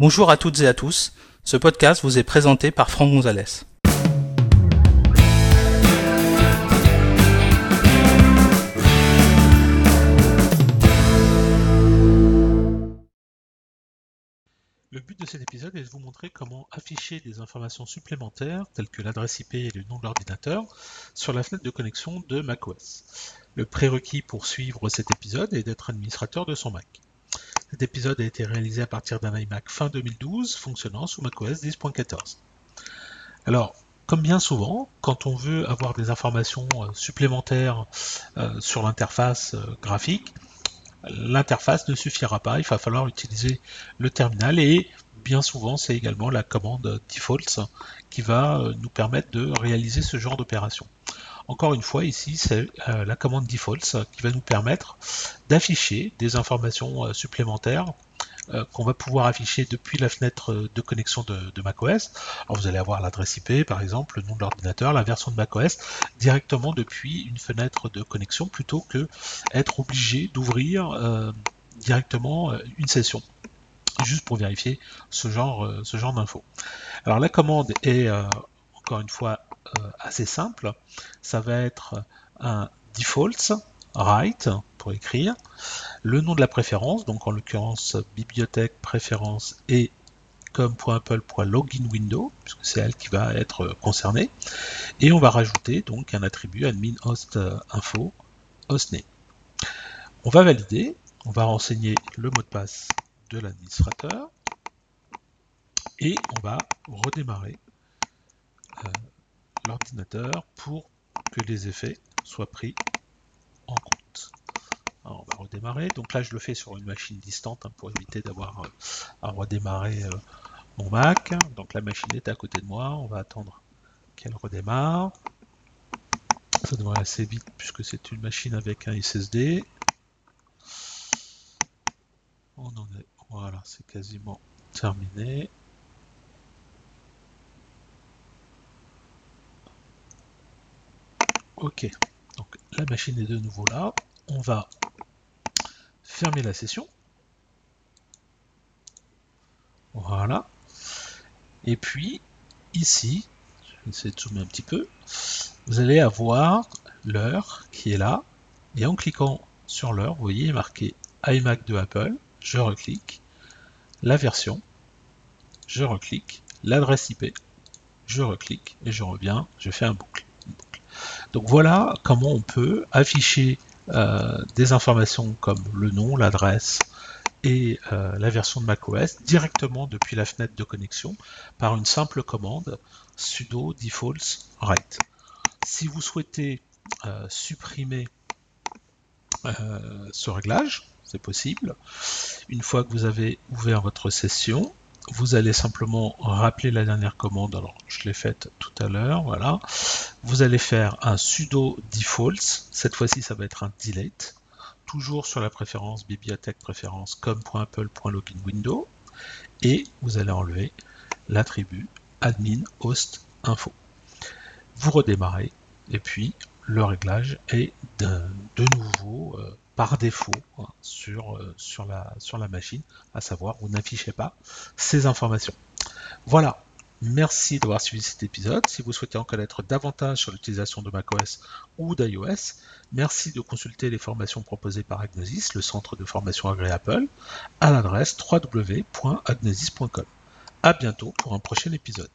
Bonjour à toutes et à tous. Ce podcast vous est présenté par Franck Gonzalez. Le but de cet épisode est de vous montrer comment afficher des informations supplémentaires, telles que l'adresse IP et le nom de l'ordinateur, sur la fenêtre de connexion de macOS. Le prérequis pour suivre cet épisode est d'être administrateur de son Mac. Cet épisode a été réalisé à partir d'un iMac fin 2012 fonctionnant sous macOS 10.14. Alors, comme bien souvent, quand on veut avoir des informations euh, supplémentaires euh, sur l'interface euh, graphique, l'interface ne suffira pas, il va falloir utiliser le terminal et bien souvent c'est également la commande defaults qui va nous permettre de réaliser ce genre d'opération. Encore une fois, ici, c'est euh, la commande defaults qui va nous permettre d'afficher des informations euh, supplémentaires euh, qu'on va pouvoir afficher depuis la fenêtre de connexion de, de macOS. Alors vous allez avoir l'adresse IP, par exemple, le nom de l'ordinateur, la version de macOS, directement depuis une fenêtre de connexion, plutôt que être obligé d'ouvrir euh, directement euh, une session juste pour vérifier ce genre, ce genre d'infos. Alors la commande est encore une fois assez simple. Ça va être un defaults write pour écrire, le nom de la préférence, donc en l'occurrence bibliothèque préférence et comme.apple.login window, puisque c'est elle qui va être concernée, et on va rajouter donc un attribut admin host info hostname. On va valider, on va renseigner le mot de passe de l'administrateur et on va redémarrer euh, l'ordinateur pour que les effets soient pris en compte. On va redémarrer. Donc là, je le fais sur une machine distante hein, pour éviter d'avoir euh, à redémarrer euh, mon Mac. Donc la machine est à côté de moi. On va attendre qu'elle redémarre. Ça devrait assez vite puisque c'est une machine avec un SSD. On en est. Voilà, c'est quasiment terminé. Ok, donc la machine est de nouveau là. On va fermer la session. Voilà. Et puis, ici, je vais essayer de zoomer un petit peu, vous allez avoir l'heure qui est là. Et en cliquant sur l'heure, vous voyez marqué iMac de Apple. Je reclique. La version. Je reclique. L'adresse IP. Je reclique et je reviens. Je fais un boucle. Donc voilà comment on peut afficher euh, des informations comme le nom, l'adresse et euh, la version de macOS directement depuis la fenêtre de connexion par une simple commande sudo defaults write. Si vous souhaitez euh, supprimer ce réglage, c'est possible. Une fois que vous avez ouvert votre session, vous allez simplement rappeler la dernière commande, alors je l'ai faite tout à l'heure, voilà. Vous allez faire un sudo defaults, cette fois-ci ça va être un delete, toujours sur la préférence bibliothèque préférence com.apple.login window, et vous allez enlever l'attribut admin host info. Vous redémarrez, et puis le réglage est de, nouveau euh, par défaut hein, sur, euh, sur, la, sur la machine, à savoir vous n'affichez pas ces informations. Voilà, merci d'avoir suivi cet épisode. Si vous souhaitez en connaître davantage sur l'utilisation de macOS ou d'iOS, merci de consulter les formations proposées par Agnosis, le centre de formation agréé Apple, à l'adresse www.agnosis.com. À bientôt pour un prochain épisode.